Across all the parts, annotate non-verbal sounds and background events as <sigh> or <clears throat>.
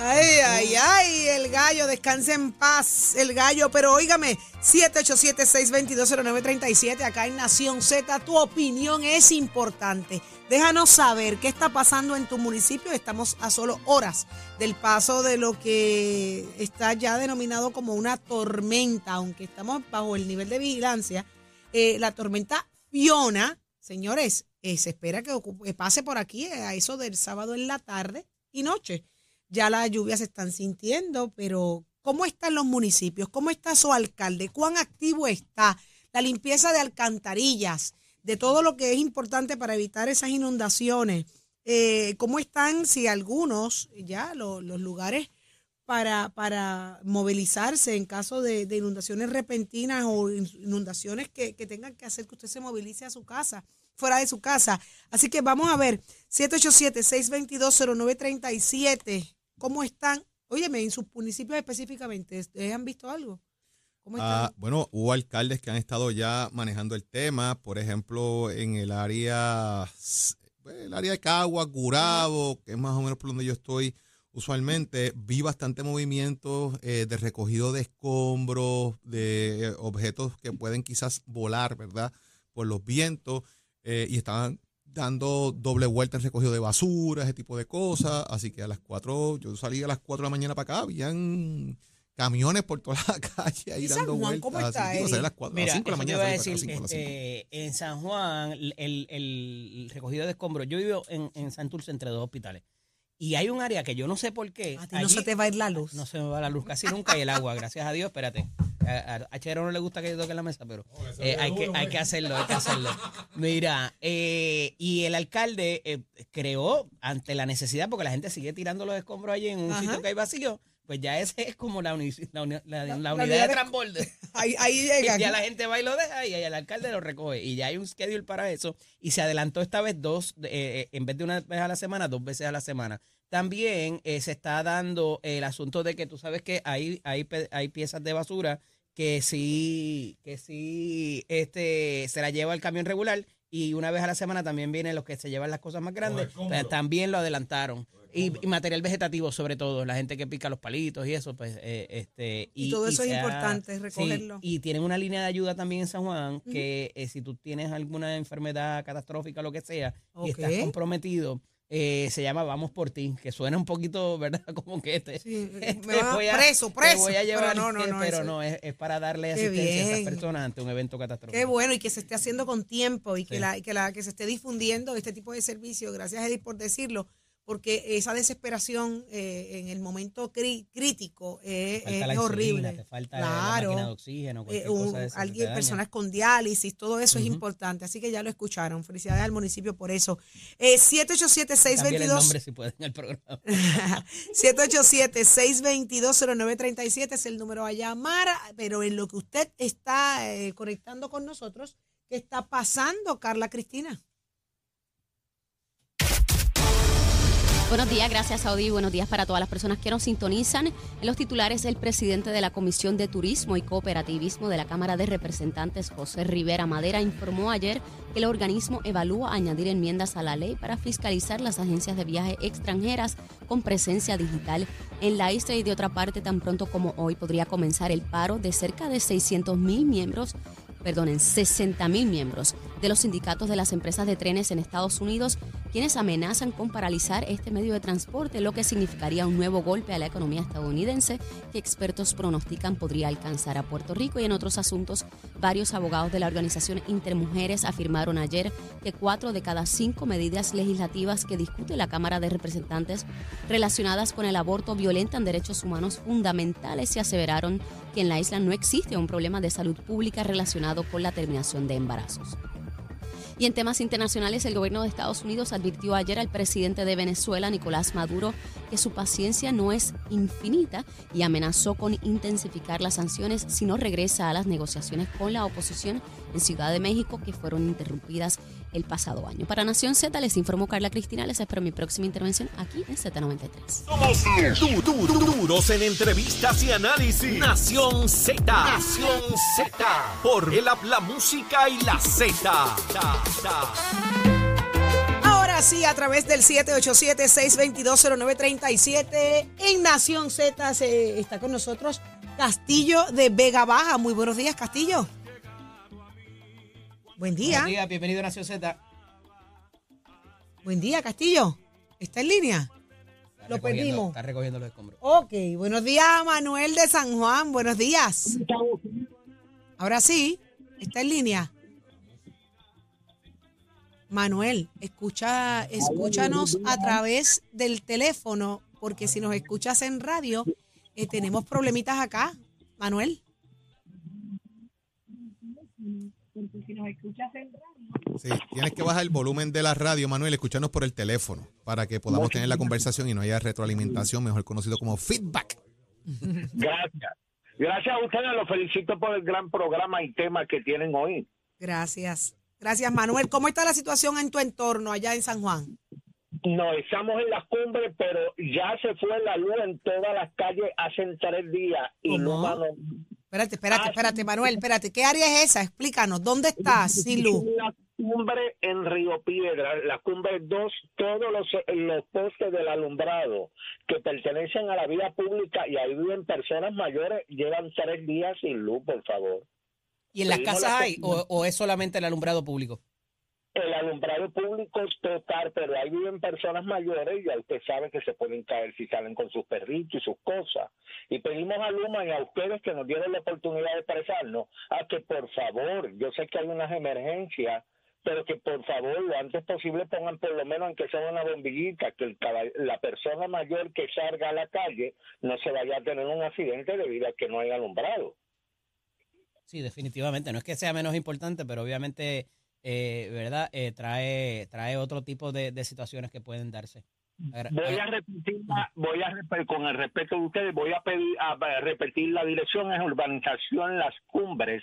Ay, ay, ay, el gallo, descanse en paz, el gallo, pero óigame, 787-622-0937, acá en Nación Z, tu opinión es importante. Déjanos saber qué está pasando en tu municipio, estamos a solo horas del paso de lo que está ya denominado como una tormenta, aunque estamos bajo el nivel de vigilancia, eh, la tormenta Fiona, señores, eh, se espera que ocupe- pase por aquí eh, a eso del sábado en la tarde y noche ya las lluvias se están sintiendo, pero ¿cómo están los municipios? ¿Cómo está su alcalde? ¿Cuán activo está la limpieza de alcantarillas? De todo lo que es importante para evitar esas inundaciones. Eh, ¿Cómo están, si algunos, ya lo- los lugares para, para movilizarse en caso de, de inundaciones repentinas o in- inundaciones que, que tengan que hacer que usted se movilice a su casa, fuera de su casa? Así que vamos a ver, 787-622-0937, ¿cómo están? Óyeme, en sus municipios específicamente, ¿ustedes han visto algo? ¿Cómo están? Ah, bueno, hubo alcaldes que han estado ya manejando el tema, por ejemplo, en el área, el área de Cagua, Gurabo, que es más o menos por donde yo estoy usualmente, vi bastante movimiento eh, de recogido de escombros, de eh, objetos que pueden quizás volar, ¿verdad? Por los vientos, eh, y estaban dando doble vuelta en recogido de basura, ese tipo de cosas. Así que a las 4, yo salí a las 4 de la mañana para acá, habían camiones por toda la <laughs> calle ahí ¿Y San dando Juan, vueltas. cómo está, que, digo, salí a Eddie? las 4, a Mira, las 5 de la mañana. iba a acá, a este, en San Juan, el, el recogido de escombros, yo vivo en, en Santurce entre dos hospitales. Y hay un área que yo no sé por qué. A ti no allí- se te va a ir la luz. No se me va la luz casi nunca y el agua, gracias a Dios, espérate. A, a Chero no le gusta que yo toque la mesa, pero eh, hay, que, hay que hacerlo, hay que hacerlo. Mira, eh, y el alcalde eh, creó ante la necesidad, porque la gente sigue tirando los escombros allí en un Ajá. sitio que hay vacío, pues ya ese es como la, uni- la uni- la- la la unidad de de- transborde. <laughs> Ahí, ahí Y llegan. ya la gente va y lo deja y el alcalde lo recoge. Y ya hay un schedule para eso. Y se adelantó esta vez dos, eh, eh, en vez de una vez a la semana, dos veces a la semana. También eh, se está dando el asunto de que tú sabes que hay, hay, hay piezas de basura que sí, que sí este, se la lleva el camión regular y una vez a la semana también vienen los que se llevan las cosas más grandes, pues, también lo adelantaron. Y, y material vegetativo sobre todo, la gente que pica los palitos y eso, pues eh, este Y todo eso es importante, sí, recogerlo. y tienen una línea de ayuda también en San Juan que eh, si tú tienes alguna enfermedad catastrófica lo que sea y estás comprometido, eh, se llama Vamos por ti, que suena un poquito, <laughs> ¿verdad? Como que este, Sí, este, me <laughs> voy a- preso, te preso. voy a llevar, pero no, no, eh, no. pero no, es, es para darle Qué asistencia a esas personas ante un evento catastrófico. Qué bueno y que se esté haciendo con tiempo y que, la, y que, la, que se esté difundiendo este tipo de servicio. Gracias, Edith, por decirlo, porque esa desesperación eh, en el momento crítico eh, es la insulina, horrible. te falta la Claro. máquina de oxígeno, Eh, un- cosa de alguien, personas con diálisis, todo eso es Ujú. importante. Así que ya lo escucharon. Felicidades al municipio por eso. Eh, 787-622. Cambien el nombre si pueden el programa. <laughs> 787-622-0937 es el número a llamar, pero en lo que usted está eh, conectando con nosotros, ¿qué está pasando, Carla Cristina? Buenos días, gracias Saudi. Buenos días para todas las personas que nos sintonizan. En los titulares, el presidente de la Comisión de Turismo y Cooperativismo de la Cámara de Representantes, José Rivera Madera, informó ayer que el organismo evalúa añadir enmiendas a la ley para fiscalizar las agencias de viaje extranjeras con presencia digital en la isla y de otra parte, tan pronto como hoy podría comenzar el paro de cerca de 600 mil miembros perdonen, 60 mil miembros de los sindicatos de las empresas de trenes en Estados Unidos, quienes amenazan con paralizar este medio de transporte, lo que significaría un nuevo golpe a la economía estadounidense que expertos pronostican podría alcanzar a Puerto Rico. Y en otros asuntos, varios abogados de la organización Intermujeres afirmaron ayer que cuatro de cada cinco medidas legislativas que discute la Cámara de Representantes relacionadas con el aborto violentan derechos humanos fundamentales y aseveraron en la isla no existe un problema de salud pública relacionado con la terminación de embarazos. Y en temas internacionales, el gobierno de Estados Unidos advirtió ayer al presidente de Venezuela, Nicolás Maduro, que su paciencia no es infinita y amenazó con intensificar las sanciones si no regresa a las negociaciones con la oposición en Ciudad de México que fueron interrumpidas el pasado año. Para Nación Z les informó Carla Cristina. Les espero mi próxima intervención aquí en Z93. Somos du- du- du- duros en entrevistas y análisis. Nación Z. Nación Z. Por el habla música y la Z. entrevista. Ahora sí, a través del 787-622-0937 en Nación Z se está con nosotros Castillo de Vega Baja. Muy buenos días, Castillo. Buen día. Buenos días, bienvenido a Nación Z. Buen día, Castillo. ¿Está en línea? Está Lo perdimos. Está recogiendo los escombros. Ok, buenos días, Manuel de San Juan. Buenos días. Ahora sí, está en línea. Manuel, escucha, escúchanos a través del teléfono, porque si nos escuchas en radio, eh, tenemos problemitas acá. Manuel. Sí, tienes que bajar el volumen de la radio, Manuel, escucharnos por el teléfono para que podamos tener la conversación y no haya retroalimentación, mejor conocido como feedback. Gracias. Gracias a ustedes, los felicito por el gran programa y tema que tienen hoy. Gracias. Gracias, Manuel. ¿Cómo está la situación en tu entorno allá en San Juan? No, estamos en las cumbres, pero ya se fue la luz en todas las calles hace tres días. Y no, mano, Espérate, espérate, Ah, espérate, Manuel, espérate. ¿Qué área es esa? Explícanos. ¿Dónde <laughs> estás, sin luz? La cumbre en Río Piedra, la cumbre 2, todos los, los postes del alumbrado que pertenecen a la vía pública y ahí viven personas mayores, llevan tres días sin luz, por favor. ¿Y en las casas la- hay o, o es solamente el alumbrado público? El alumbrado público es total, pero ahí viven personas mayores y ya usted sabe que se pueden caer si salen con sus perritos y sus cosas. Y pedimos a Luma y a ustedes que nos dieron la oportunidad de expresarnos a que por favor, yo sé que hay unas emergencias, pero que por favor lo antes posible pongan por lo menos aunque sea una bombillita, que el la persona mayor que salga a la calle no se vaya a tener un accidente debido a que no hay alumbrado. Sí, definitivamente. No es que sea menos importante, pero obviamente, eh, ¿verdad? Eh, trae, trae otro tipo de, de situaciones que pueden darse. Agra- Voy a repetir, la- voy a repe- con el respeto de ustedes, voy a pedir a, repetir la dirección es urbanización Las Cumbres,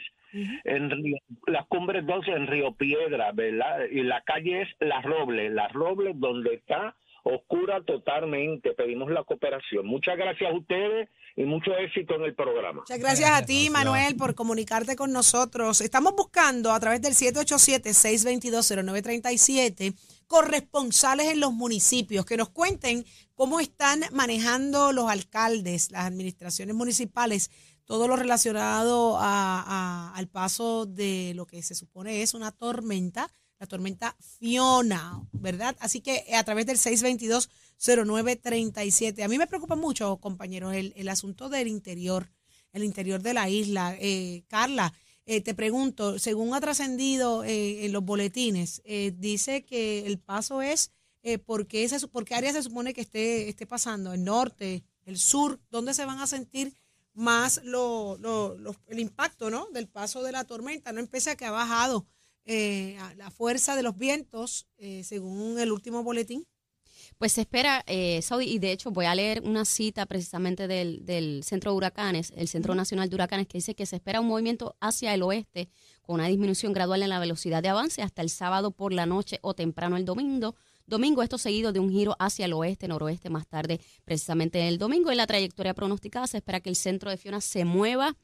en Río- Las Cumbres 12 en Río Piedra, ¿verdad? Y la calle es Las Robles, Las Robles donde está oscura totalmente. Pedimos la cooperación. Muchas gracias a ustedes y mucho éxito en el programa. Muchas gracias a ti, Gracias. Manuel, por comunicarte con nosotros. Estamos buscando a través del 787-622-0937 corresponsales en los municipios que nos cuenten cómo están manejando los alcaldes, las administraciones municipales, todo lo relacionado a- a- al paso de lo que se supone es una tormenta, la tormenta Fiona, ¿verdad? Así que eh, a través del 622-0937. A mí me preocupa mucho, compañeros, el, el asunto del interior, el interior de la isla. Eh, Carla, eh, te pregunto, según ha trascendido eh, en los boletines, eh, dice que el paso es eh, ¿por, qué se su- por qué área se supone que esté, esté pasando? ¿El norte, el sur? ¿Dónde se van a sentir más lo, lo- el impacto ¿no? del paso de la tormenta? No empieza a que ha bajado eh, a la fuerza de los vientos, eh, según el último boletín. Pues se espera, eh, Saudi, y de hecho voy a leer una cita precisamente del, del Centro de Huracanes, el Centro Nacional de Huracanes, que dice que se espera un movimiento hacia el oeste con una disminución gradual en la velocidad de avance hasta el sábado por la noche o temprano el domingo. Domingo, esto seguido de un giro hacia el oeste, noroeste, más tarde, precisamente el domingo. En la trayectoria pronosticada se espera que el centro de Fiona se mueva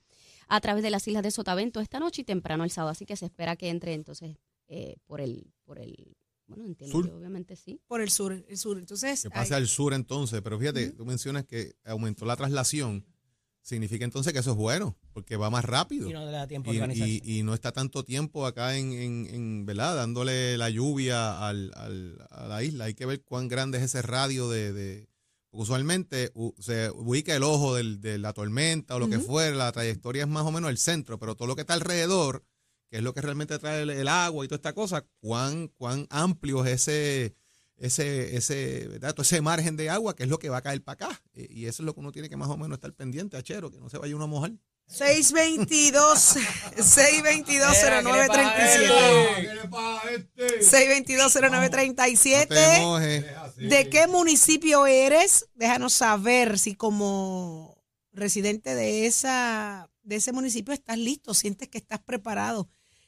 a través de las islas de Sotavento esta noche y temprano el sábado. Así que se espera que entre entonces eh, por el, por el, bueno, entiendo Sur. que obviamente sí. Por el sur, el sur. Entonces, Que pase hay- al sur entonces, pero fíjate, tú mencionas que aumentó la traslación, significa entonces que eso es bueno, porque va más rápido. Y no le da tiempo a Y, organizarse. y- y no está tanto tiempo acá en, en, en, ¿verdad? Dándole la lluvia al, al- a la isla. Hay que ver cuán grande es ese radio de... de- usualmente u- se ubica el ojo del- de la tormenta o lo que fuera, la trayectoria es más o menos el centro, pero todo lo que está alrededor, que es lo que realmente trae el, el agua y toda esta cosa, cuán, cuán amplio es ese, ese, ese, ¿verdad? Todo ese margen de agua, que es lo que va a caer para acá. Y, y eso es lo que uno tiene que más o menos estar pendiente, achero, que no se vaya uno a mojar. 622 622 0937 622 No te 0937 mojes. ¿De qué municipio eres? Déjanos saber si como residente de esa de ese municipio estás listo, sientes que estás preparado,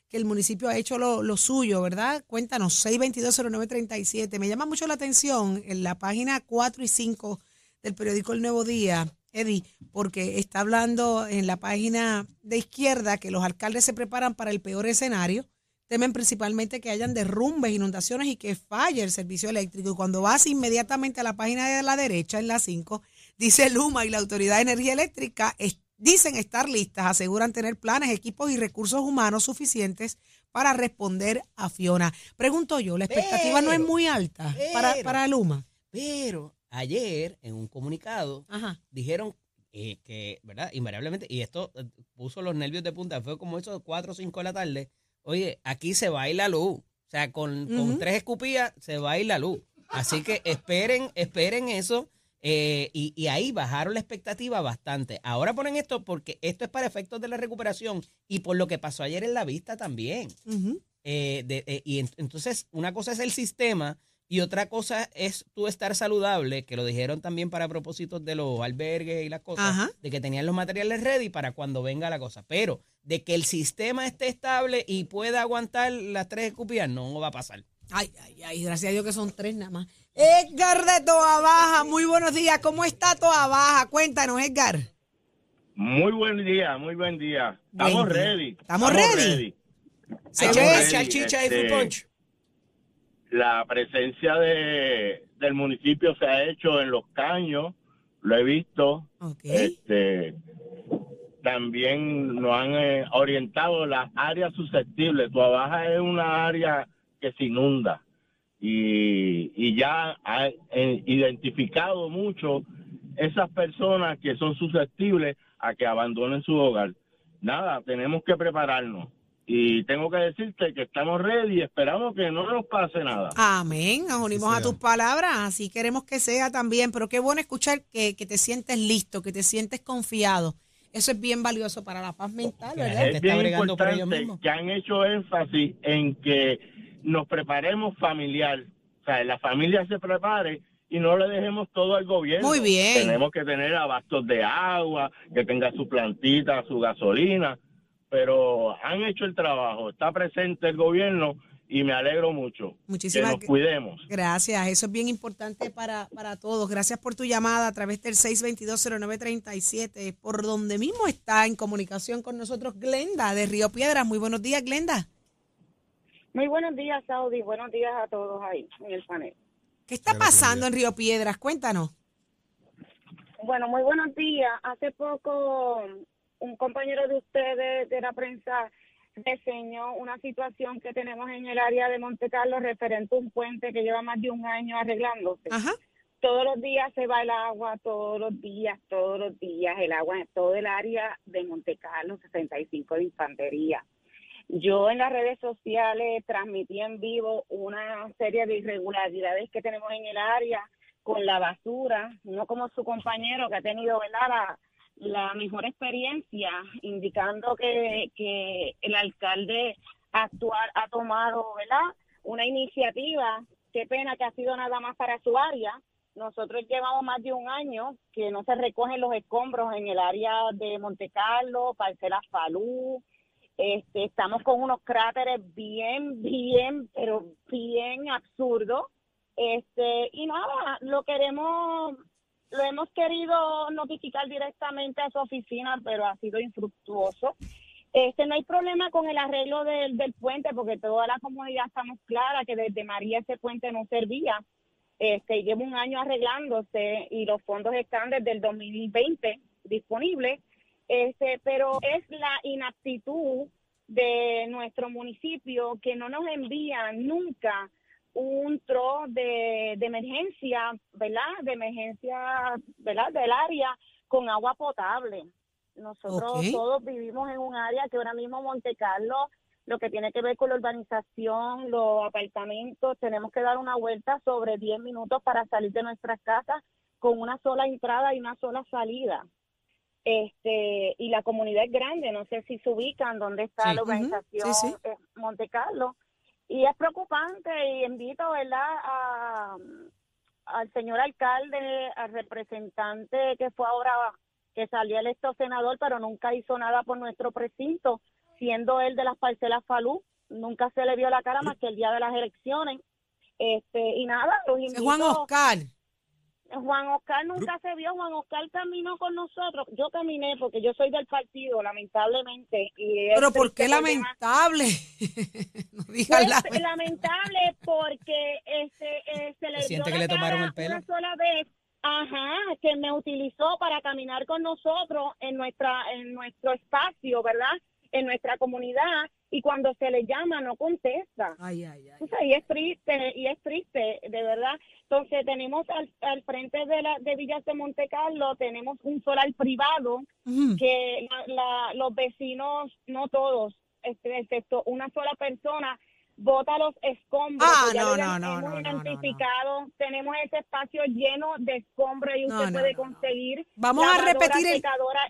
que el municipio ha hecho lo, lo suyo, ¿verdad? Cuéntanos, 622-0937. Me llama mucho la atención en la página 4 y 5 del periódico El Nuevo Día, Eddie, porque está hablando en la página de izquierda que los alcaldes se preparan para el peor escenario, temen principalmente que hayan derrumbes, inundaciones y que falle el servicio eléctrico. Y cuando vas inmediatamente a la página de la derecha, en la 5, dice Luma y la Autoridad de Energía Eléctrica dicen estar listas, aseguran tener planes, equipos y recursos humanos suficientes para responder a Fiona. Pregunto yo, ¿la expectativa no es muy alta para, para Luma? Pero ayer, en un comunicado, Ajá. dijeron eh, que, ¿verdad? Invariablemente, y esto eh, puso los nervios de punta, fue como esos 4 o 5 de la tarde. Oye, aquí se va a ir la luz. O sea, con, con tres escupillas se va a ir la luz. Así que esperen, esperen eso. eh, y, y ahí bajaron la expectativa bastante. Ahora ponen esto porque esto es para efectos de la recuperación y por lo que pasó ayer en la vista también. Eh, de- y en- entonces, una cosa es el sistema y otra cosa es tú estar saludable, que lo dijeron también para propósitos de los albergues y las cosas, Ajá. de que tenían los materiales ready para cuando venga la cosa. Pero de que el sistema esté estable y pueda aguantar las tres escupidas, no va a pasar. Ay, ay, ay, gracias a Dios que son tres nada más. Edgar de Toa Baja, muy buenos días. ¿Cómo está Toa Baja? Cuéntanos, Edgar. Muy buen día, muy buen día. Estamos ready. ¿Estamos ready? Se Estamos ready. Salchicha y Este, fruit punch. La presencia de, del municipio se ha hecho en los caños, lo he visto. Este, también nos han eh, orientado las áreas susceptibles. Tuabaja es una área que se inunda y, y ya ha eh, identificado mucho esas personas que son susceptibles a que abandonen su hogar. Nada, tenemos que prepararnos. Y tengo que decirte que estamos ready y esperamos que no nos pase nada. Amén. Nos unimos a tus palabras. Así queremos que sea también. Pero qué bueno escuchar que, que te sientes listo, que te sientes confiado. Eso es bien valioso para la paz mental, ¿verdad? es bien importante que han hecho énfasis en que nos preparemos familiar, o sea, la familia se prepare y no le dejemos todo al gobierno. Muy bien. Tenemos que tener abastos de agua, que tenga su plantita, su gasolina, pero han hecho el trabajo, está presente el gobierno y me alegro mucho. Muchísimas que nos cuidemos. Gracias, eso es bien importante para, para todos. Gracias por tu llamada a través del 6220937, por donde mismo está en comunicación con nosotros Glenda de Río Piedras. Muy buenos días, Glenda. Muy buenos días, Saudi. Buenos días a todos ahí en el panel. ¿Qué está pasando en Río Piedras? Cuéntanos. Bueno, muy buenos días. Hace poco un compañero de ustedes de la prensa reseñó una situación que tenemos en el área de Monte Carlo referente a un puente que lleva más de un año arreglándose. Ajá. Todos los días se va el agua, todos los días, todos los días el agua en todo el área de Monte Carlo, 65 de infantería. Yo en las redes sociales transmití en vivo una serie de irregularidades que tenemos en el área con la basura, no como su compañero que ha tenido ¿verdad? La, la mejor experiencia, indicando que, que el alcalde actuar ha tomado ¿verdad? una iniciativa, qué pena que ha sido nada más para su área. Nosotros llevamos más de un año que no se recogen los escombros en el área de Monte Carlo, Parcelas Falú, este, estamos con unos cráteres bien, bien, pero bien absurdos. Este, y nada, lo queremos, lo hemos querido notificar directamente a su oficina, pero ha sido infructuoso. Este, no hay problema con el arreglo del, puente, porque toda la comunidad estamos clara que desde María ese puente no servía. Este, lleva un año arreglándose y los fondos están desde el 2020 disponibles. Este, pero es la inaptitud de nuestro municipio que no nos envían nunca un tro de, de emergencia, ¿verdad? De emergencia, ¿verdad? Del área con agua potable. Nosotros todos vivimos en un área que ahora mismo Monte Carlo, lo que tiene que ver con la urbanización, los apartamentos, tenemos que dar una vuelta sobre 10 minutos para salir de nuestras casas con una sola entrada y una sola salida este y la comunidad es grande, no sé si se ubican dónde está Sí. la sí, sí. eh, Monte Carlo y es preocupante y invito verdad a, al señor alcalde, al representante que fue ahora que salió electo senador pero nunca hizo nada por nuestro precinto, siendo él de las parcelas Falú, nunca se le vio la cara más que el día de las elecciones. Este y nada, los invito Juan Oscar. Juan Oscar nunca se vio, Juan Oscar caminó con nosotros, yo caminé porque yo soy del partido, lamentablemente. Y Pero ¿por qué lamentable? <laughs> no digas Pues, lamentable. lamentable porque este eh, se le ¿Se siente dio que la le tomaron cara el pelo? una sola vez ajá que me utilizó para caminar con nosotros en nuestra en nuestro espacio verdad en nuestra comunidad y cuando se le llama no contesta Ay, ay, ay. o sea, y es triste, y es triste, de verdad. Entonces, tenemos al, al frente de, la, de Villas de Monte Carlo, tenemos un solar privado que la- la- los vecinos, no todos, este, excepto una sola persona, bota los escombros. Ah, ya no, no, no, hemos identificado. Tenemos ese espacio lleno de escombros y usted puede conseguir. Vamos a repetir el-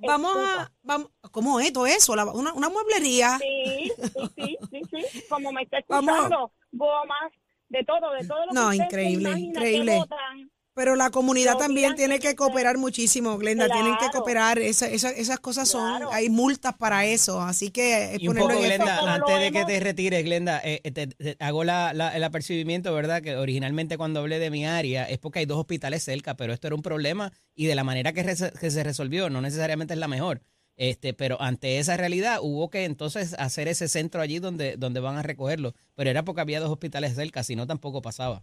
Vamos a, vamos, ¿cómo es todo eso? La- una, una mueblería. Sí, sí, sí, sí, sí, como me está Vamos. escuchando, gomas, de todo, de todo lo que No, increíble, que increíble. botan. Pero la comunidad también tiene que cooperar muchísimo, Glenda. Tienen que cooperar. Esa- esa- esas cosas son, Claro. hay multas para eso. Así que es Y un ponerlo poco, Glenda, antes de que te retires, Glenda, eh, eh, te- te hago la, la- el apercibimiento, ¿verdad? Que originalmente cuando hablé de mi área es porque hay dos hospitales cerca, pero esto era un problema y de la manera que se resolvió no necesariamente es la mejor. Este, pero ante esa realidad hubo que entonces hacer ese centro allí donde, donde van a recogerlo. Pero era porque había dos hospitales cerca, si no tampoco pasaba.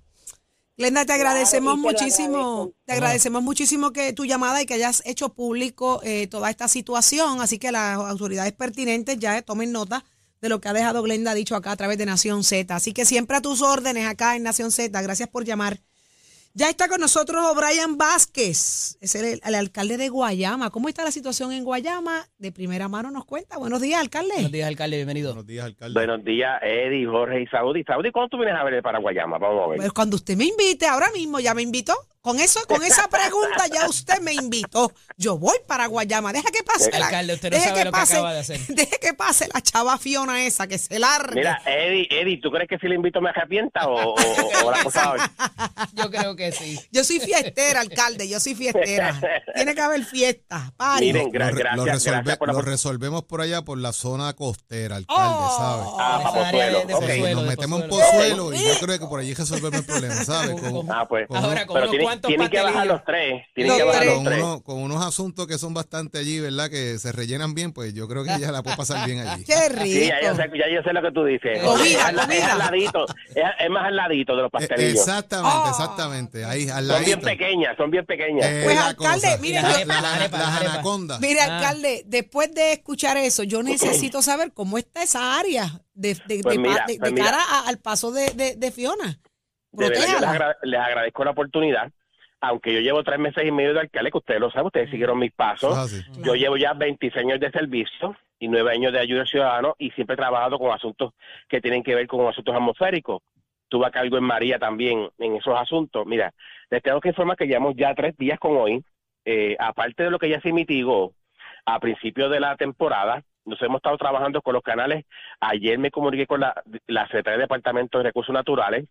Glenda, te agradecemos te muchísimo, te agradecemos muchísimo que tu llamada y que hayas hecho público eh, toda esta situación. Así que las autoridades pertinentes ya tomen nota de lo que ha dejado Glenda dicho acá a través de Nación Z. Así que siempre a tus órdenes acá en Nación Z. Gracias por llamar. Ya está con nosotros O'Brien Vázquez, es el, el alcalde de Guayama. ¿Cómo está la situación en Guayama? De primera mano nos cuenta. Buenos días, alcalde. Buenos días, alcalde, bienvenido. Buenos días, alcalde. Buenos días, Eddie, Jorge y Saudi. Saudi, ¿cuándo tú vienes a ver para Guayama? Vamos a ver. Pues cuando usted me invite, ahora mismo ya me invitó. Con eso, con esa pregunta ya usted me invitó. Yo voy para Guayama. Deja que pase la, Alcalde, usted no deje sabe lo que pase, acaba de hacer. <laughs> Deje que pase la chava Fiona esa, que se largue. Mira, Eddie, Eddie, ¿tú crees que si le invito me arrepienta o, o- o- la cosa ver? <laughs> Yo creo que sí. Yo soy fiestera, alcalde, yo soy fiestera. Tiene que haber fiesta. Party. Miren, gra- lo, gracias, resolve- gracias por la lo resolvemos por allá, por la zona costera, alcalde, Oh. ¿sabe? Ah, para de- Pozuelo. de nos metemos en Pozuelo. Pozuelo y yo creo que por allí resolvemos el problema, ¿sabes? Con, Ah, pues. con Ahora, Pero tienen, que bajar los tres. Tienen Los que bajar tres. los con, tres. uno- con unos asuntos que son bastante allí, ¿verdad? Que se rellenan bien, pues yo creo que ella la puede pasar bien allí. <laughs> Qué rico. Sí, ya yo, sé, ya yo sé lo que tú dices. Comida, es, al- es comida. al ladito, es, es más al ladito de los Eh, pastelillos. Exactamente, Oh. exactamente. Ahí al son bien pequeñas, son bien pequeñas. Eh, Pues, alcalde, cosa. mire, La- yo- la- las anacondas. Mire, Ah. alcalde, después de escuchar eso, yo necesito <clears throat> saber cómo está esa área de, de- Pues de- mira, de- pues cara a- al paso de, de- de Fiona. De verdad, yo les, agra- les agradezco la oportunidad. Aunque yo llevo tres meses y medio de alcalde, que ustedes lo saben, ustedes siguieron mis pasos. Ah, sí. Yo llevo ya 26 años de servicio y nueve años de ayuda al ciudadano y siempre he trabajado con asuntos que tienen que ver con asuntos atmosféricos. Tuve a cargo en María también en esos asuntos. Mira, les tengo que informar que llevamos ya tres días con hoy. Eh, aparte de lo que ya se mitigó a principios de la temporada, nos hemos estado trabajando con los canales. Ayer me comuniqué con la, la Secretaría de Departamento de Recursos Naturales.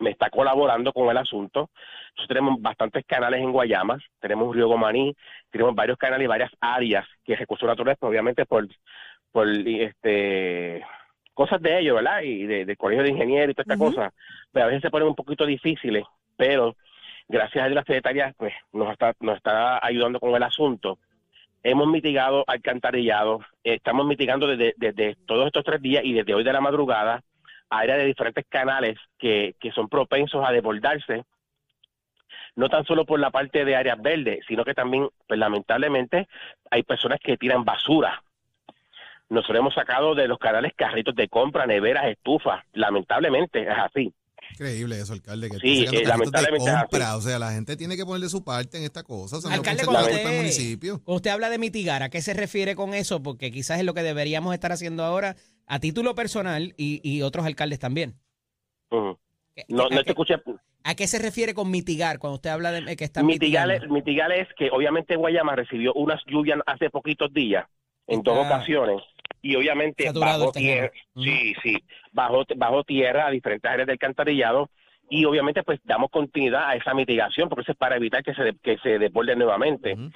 Me está colaborando con el asunto. Nosotros tenemos bastantes canales en Guayama. Tenemos río Gomaní, tenemos varios canales y varias áreas que recursos naturales, pues, obviamente por, por este cosas de ellos, ¿verdad? Y de- del colegio de ingenieros y toda esta Ujú. cosa, pues a veces se ponen un poquito difíciles, pero gracias a Dios la secretaria pues nos está, nos está ayudando con el asunto. Hemos mitigado alcantarillado, estamos mitigando desde, desde todos estos tres días y desde hoy de la madrugada áreas de diferentes canales que, que son propensos a desbordarse no tan solo por la parte de áreas verdes, sino que también, pues, lamentablemente, hay personas que tiran basura. Nosotros hemos sacado de los canales carritos de compra, neveras, estufas. Lamentablemente, es así. Increíble eso, alcalde. Que Sí, eh, lamentablemente es así. compra. O sea, la gente tiene que poner de su parte en esta cosa. O sea, no Alcalde, del usted, municipio. usted habla de mitigar, ¿a qué se refiere con eso? Porque quizás es lo que deberíamos estar haciendo ahora a título personal y, y otros alcaldes también. Ujú. ¿Qué- No, no te escuché. a qué se refiere con mitigar cuando usted habla de que están Mitigar, mitigando? mitigar es que obviamente Guayama recibió unas lluvias hace poquitos días, en dos Está ocasiones, y obviamente saturado bajo terreno. tierra, sí, sí, bajo, bajo tierra a diferentes áreas del alcantarillado, y obviamente pues damos continuidad a esa mitigación, porque eso es para evitar que se, que se desborde nuevamente. Ujú.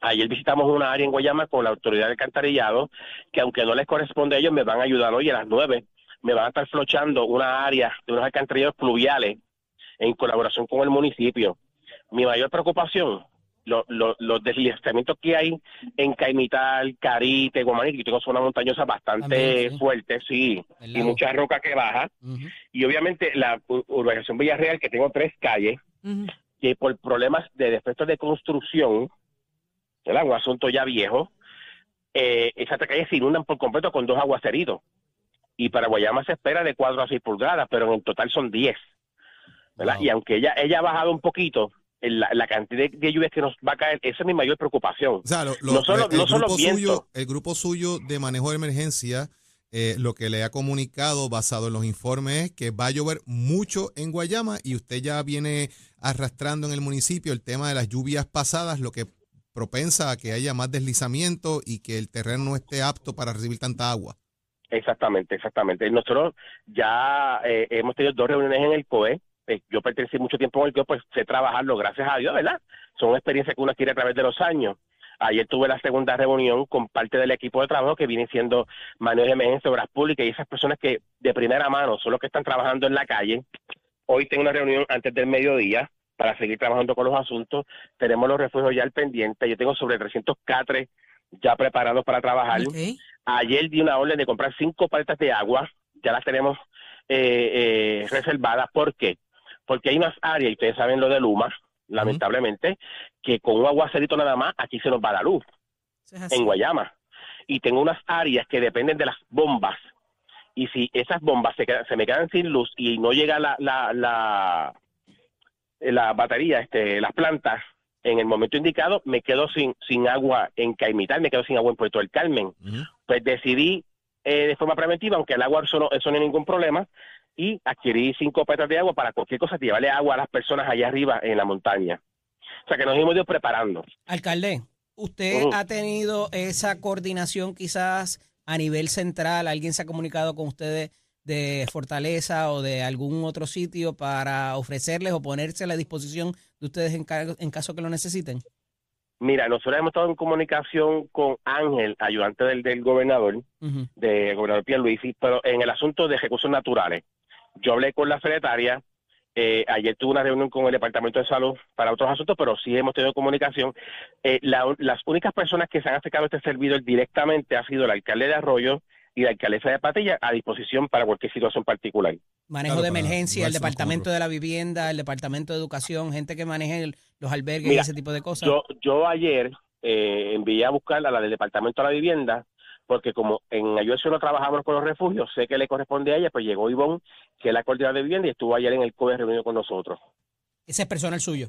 Ayer visitamos una área en Guayama con la autoridad del alcantarillado, que aunque no les corresponde a ellos, me van a ayudar hoy a las nueve. Me van a estar flochando una área de unos alcantarillados pluviales en colaboración con el municipio. Mi mayor preocupación, lo- lo- los deslizamientos que hay en Caimital, Carite, Guamaní, que tengo zona montañosa bastante También, sí. fuerte, sí, y mucha roca que baja. Y obviamente la urbanización Villarreal, que tengo tres calles, que por problemas de defectos de construcción, ¿verdad? un asunto ya viejo, eh, esas calles se inundan por completo con dos aguaceritos. Y para Guayama se espera de 4 a 6 pulgadas, pero en total son 10. ¿verdad? Wow. Y aunque ella, ella ha bajado un poquito, la, la cantidad de lluvias que nos va a caer, esa es mi mayor preocupación. O sea, lo- lo- No solo- el, no solo grupo suyo, el grupo suyo de manejo de emergencia, eh, lo que le ha comunicado basado en los informes es que va a llover mucho en Guayama y usted ya viene arrastrando en el municipio el tema de las lluvias pasadas, lo que propensa a que haya más deslizamiento y que el terreno no esté apto para recibir tanta agua. Exactamente, exactamente. Nosotros ya eh, hemos tenido dos reuniones en el COE. Eh, yo pertenecí mucho tiempo en el COE, pues sé trabajarlo, gracias a Dios, ¿verdad? Son experiencias que uno adquiere a través de los años. Ayer tuve la segunda reunión con parte del equipo de trabajo que viene siendo manejo de emergencia, obras públicas y esas personas que de primera mano son los que están trabajando en la calle. Hoy tengo una reunión antes del mediodía para seguir trabajando con los asuntos. Tenemos los refugios ya al pendiente. Yo tengo sobre 300 catres ya preparados para trabajar. Ayer di una orden de comprar cinco paletas de agua, ya las tenemos eh, eh, reservadas. ¿Por qué? Porque hay unas áreas, y ustedes saben lo de Luma, lamentablemente, que con un aguacerito nada más, aquí se nos va la luz, es en Guayama. Y tengo unas áreas que dependen de las bombas. Y si esas bombas se, quedan- se me quedan sin luz y no llega la, la, la, la batería, este, las plantas, en el momento indicado, me quedo sin, sin agua en Caimital, me quedo sin agua en Puerto del Carmen pues decidí eh, de forma preventiva, aunque el agua eso no, eso no hay ningún problema, y adquirí cinco petras de agua para cualquier cosa, llevarle agua a las personas allá arriba en la montaña. O sea que nos hemos ido preparando. Alcalde, ¿usted ha tenido esa coordinación quizás a nivel central? ¿Alguien se ha comunicado con ustedes de Fortaleza o de algún otro sitio para ofrecerles o ponerse a la disposición de ustedes en, en caso que lo necesiten? Mira, nosotros hemos estado en comunicación con Ángel, ayudante del, del gobernador, Ujú. del gobernador Pierluisi, pero en el asunto de recursos naturales. Yo hablé con la secretaria, eh, ayer tuve una reunión con el Departamento de Salud para otros asuntos, pero sí hemos tenido comunicación. Eh, la- las únicas personas que se han acercado a este servidor directamente ha sido el alcalde de Arroyo y la alcaldesa de Patilla a disposición para cualquier situación particular. Manejo Claro, de emergencia, el departamento de la vivienda, el departamento de educación, gente que maneje el- los albergues y ese tipo de cosas. Yo, yo ayer eh, envié a buscar a la del Departamento de la Vivienda, porque como en Ayuda no trabajamos con los refugios, sé que le corresponde a ella, pues llegó Ivonne, que es la coordinadora de vivienda, y estuvo ayer en el COE reunido con nosotros. Ese es personal suyo.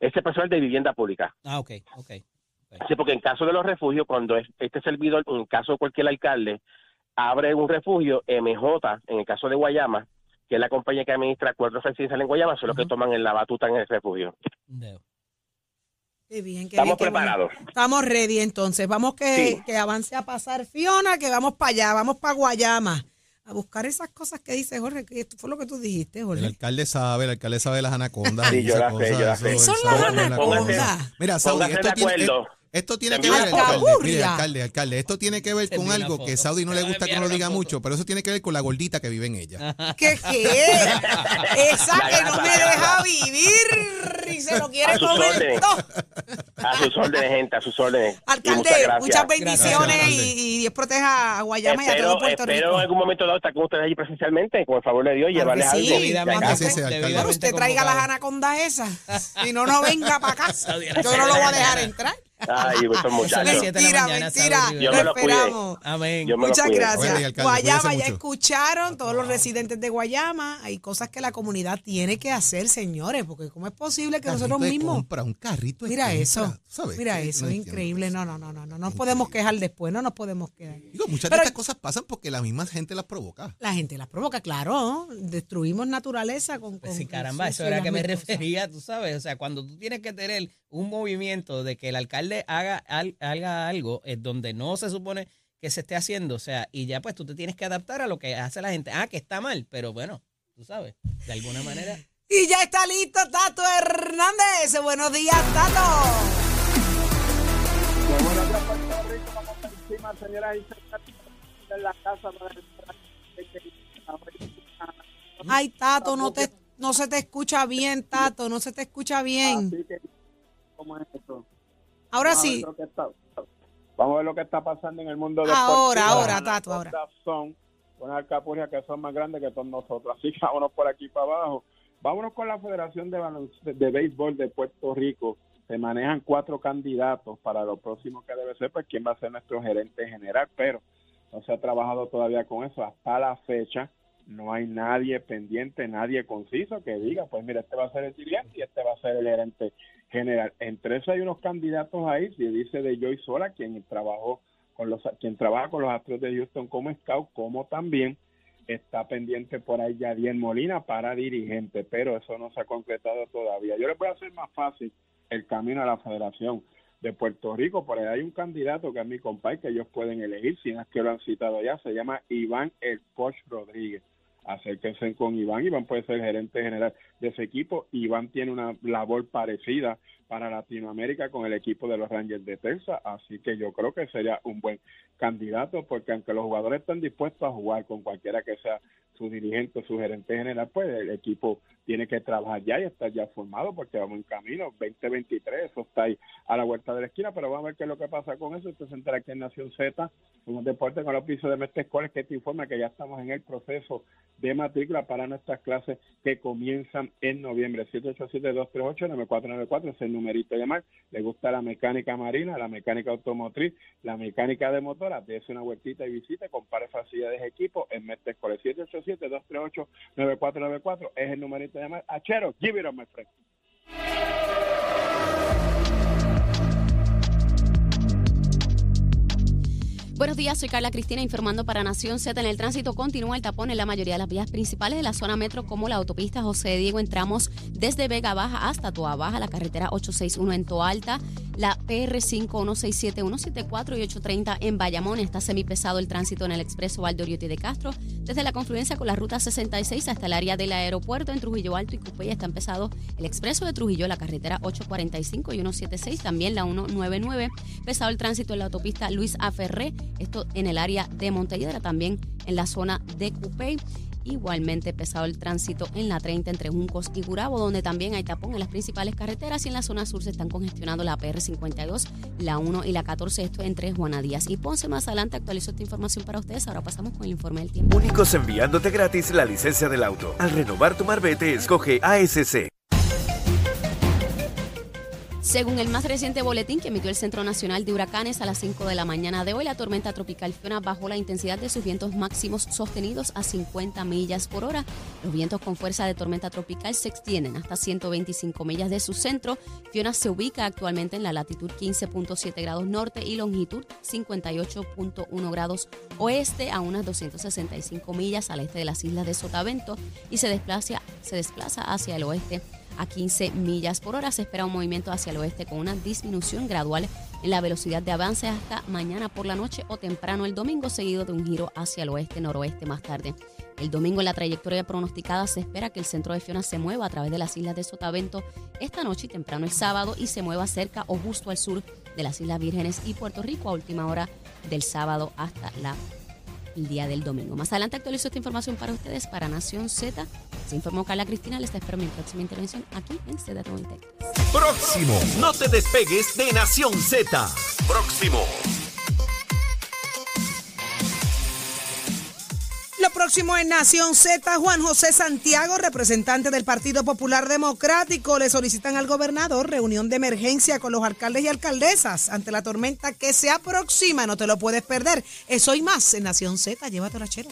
Este personal de vivienda pública. Ah, ok, ok. Sí, porque en caso de los refugios, cuando es- este servidor, en caso de cualquier alcalde, abre un refugio, MJ, en el caso de Guayama, que es la compañía que administra acuerdos residenciales en Guayama, son los que toman en la batuta en el refugio. Qué bien, qué Estamos bien, qué bueno. preparados. Estamos ready entonces. Vamos que, Sí. que avance a pasar Fiona, que vamos para allá, vamos para Guayama. A buscar esas cosas que dice Jorge, que esto fue lo que tú dijiste, El Jorge. alcalde sabe, el alcalde sabe las anacondas. Sí, yo esas la sé, yo la eso- sé. Son las anacondas. Mira, Saudi, esto tiene, esto tiene que ver, alcalde, mire, alcalde, alcalde, esto tiene que ver con algo que Saudi no le gusta que uno una diga mucho, pero eso tiene que ver con la gordita que vive en ella. <laughs> ¿Qué qué? Esa que no me deja vivir y se lo quiere comer todo. A sus órdenes, gente, a sus órdenes. Y Alcalde, muchas muchas bendiciones Gracias, y, y Dios proteja a Guayama y a espero, todo Puerto espero Rico. en algún momento dado estar con ustedes allí presencialmente, con el favor de Dios, llevarles sí, algo. debidamente- de acá. Gracias, ese alcalde. Bueno, usted traiga las anacondas esas. Si no, no venga para acá. <laughs> Yo no lo voy a dejar <laughs> entrar. Ay, esos muchachos. Mentira, mentira. Yo me lo esperamos. Amén. Yo me Muchas gracias. Alcalde. Guayama, ya mucho. escucharon todos los residentes de Guayama. Hay cosas que la comunidad tiene que hacer, señores, porque ¿cómo es posible que nosotros mismos... compra, un carrito de Mira compra, eso, ¿sabes? mira eso, no es increíble. No, no, no, no, no, no nos podemos quejar después, no nos podemos quejar. Digo, muchas Pero- de estas cosas pasan porque la misma gente las provoca. La gente las provoca, claro. Destruimos naturaleza con... Pues con- sí, caramba, eso era las que me refería, tú sabes. O sea, cuando tú tienes que tener un movimiento de que el alcalde haga, al- haga algo es donde no se supone que se esté haciendo, o sea, y ya pues tú te tienes que adaptar a lo que hace la gente. Ah, que está mal, pero bueno, tú sabes, de alguna manera. Y ya está listo Tato Hernández. Buenos días, Tato. buenos días, Puerto Rico. Vamos por encima, señoras y señores, en la casa para el- Ay, Tato, no te, No se te escucha bien, Tato, no se te escucha bien. ¿cómo es esto? Ahora Vamos sí. está- vamos a ver lo que está pasando en el mundo Ahora, deportivo. ahora, Las Tato, ahora. Son unas alcapurrias que son más grandes que todos nosotros. Así que vámonos por aquí para abajo. Vámonos con la Federación de, de Béisbol de Puerto Rico. Se manejan cuatro candidatos para lo próximo que debe ser, pues quién va a ser nuestro gerente general, pero no se ha trabajado todavía con eso. Hasta la fecha no hay nadie pendiente, nadie conciso que diga, pues mira, este va a ser el dirigente y este va a ser el gerente general. Entre eso hay unos candidatos ahí, se dice de Joy Sola, quien trabajó con los, quien trabaja con los Astros de Houston como scout, como también está pendiente por ahí Yadier Molina para dirigente, pero eso no se ha concretado todavía. Yo les voy a hacer más fácil el camino a la Federación de Puerto Rico, por ahí hay un candidato que es mi compadre que ellos pueden elegir, si no es que lo han citado ya, se llama Iván El Poch Rodríguez. Acérquense con Iván, Iván puede ser gerente general de ese equipo, Iván tiene una labor parecida para Latinoamérica con el equipo de los Rangers de Texas, así que yo creo que sería un buen candidato porque aunque los jugadores están dispuestos a jugar con cualquiera que sea su dirigente, su gerente general, pues el equipo tiene que trabajar ya y estar ya formado porque vamos en camino 2023, eso está ahí a la vuelta de la esquina, pero vamos a ver qué es lo que pasa con eso. Usted se aquí en Nación Z, un deporte con los pisos de Mestre Escoles que te informa que ya estamos en el proceso de matrícula para nuestras clases que comienzan en noviembre. 787-238-9494 es el numerito de llamar. Le gusta la mecánica marina, la mecánica automotriz, la mecánica de motora. Dese una vueltita y visite, compare facilidades de equipo en Mestre Escoles. 787-238-9494 es el numerito de llamar. Achero, give it up, my friend. Buenos días, soy Carla Cristina informando para Nación Z. En el tránsito continúa el tapón en la mayoría de las vías principales de la zona metro, como la autopista José Diego. Entramos desde Vega Baja hasta Toa Baja, la carretera 861 en Toa Alta, la PR5 167, 174 y 830 en Bayamón. Está semipesado el tránsito en el expreso Valdoriotti de Castro, desde la confluencia con la ruta 66 hasta el área del aeropuerto en Trujillo Alto y Cupey. Está empezado el expreso de Trujillo, la carretera 845 y 176, también la 199. Pesado el tránsito en la autopista Luis A. Esto en el área de Montelledra, también en la zona de Cupey. Igualmente pesado el tránsito en la 30 entre Juncos y Gurabo, donde también hay tapón en las principales carreteras y en la zona sur se están congestionando la PR52, la 1 y la 14, esto entre Juana Díaz y Ponce. Más adelante actualizo esta información para ustedes. Ahora pasamos con el informe del tiempo. Únicos enviándote gratis la licencia del auto. Al renovar tu marbete, escoge ASC. Según el más reciente boletín que emitió el Centro Nacional de Huracanes a las 5 de la mañana de hoy, la tormenta tropical Fiona bajó la intensidad de sus vientos máximos sostenidos a 50 millas por hora. Los vientos con fuerza de tormenta tropical se extienden hasta 125 millas de su centro. Fiona se ubica actualmente en la latitud 15.7 grados norte y longitud 58.1 grados oeste a unas 265 millas al este de las islas de Sotavento y se desplaza, se desplaza hacia el oeste a 15 millas por hora. Se espera un movimiento hacia el oeste con una disminución gradual en la velocidad de avance hasta mañana por la noche o temprano el domingo, seguido de un giro hacia el oeste-noroeste más tarde. El domingo en la trayectoria pronosticada se espera que el centro de Fiona se mueva a través de las islas de Sotavento esta noche y temprano el sábado y se mueva cerca o justo al sur de las Islas Vírgenes y Puerto Rico a última hora del sábado hasta la el día del domingo. Más adelante actualizo esta información para ustedes para Nación Z. Se informó Carla Cristina. Les espero en mi próxima intervención aquí en Z93. Próximo. No te despegues de Nación Z. Próximo. Lo próximo en Nación Z, Juan José Santiago, representante del Partido Popular Democrático, le solicitan al gobernador reunión de emergencia con los alcaldes y alcaldesas ante la tormenta que se aproxima. No te lo puedes perder. Eso y más en Nación Z. Llévatelo a chero.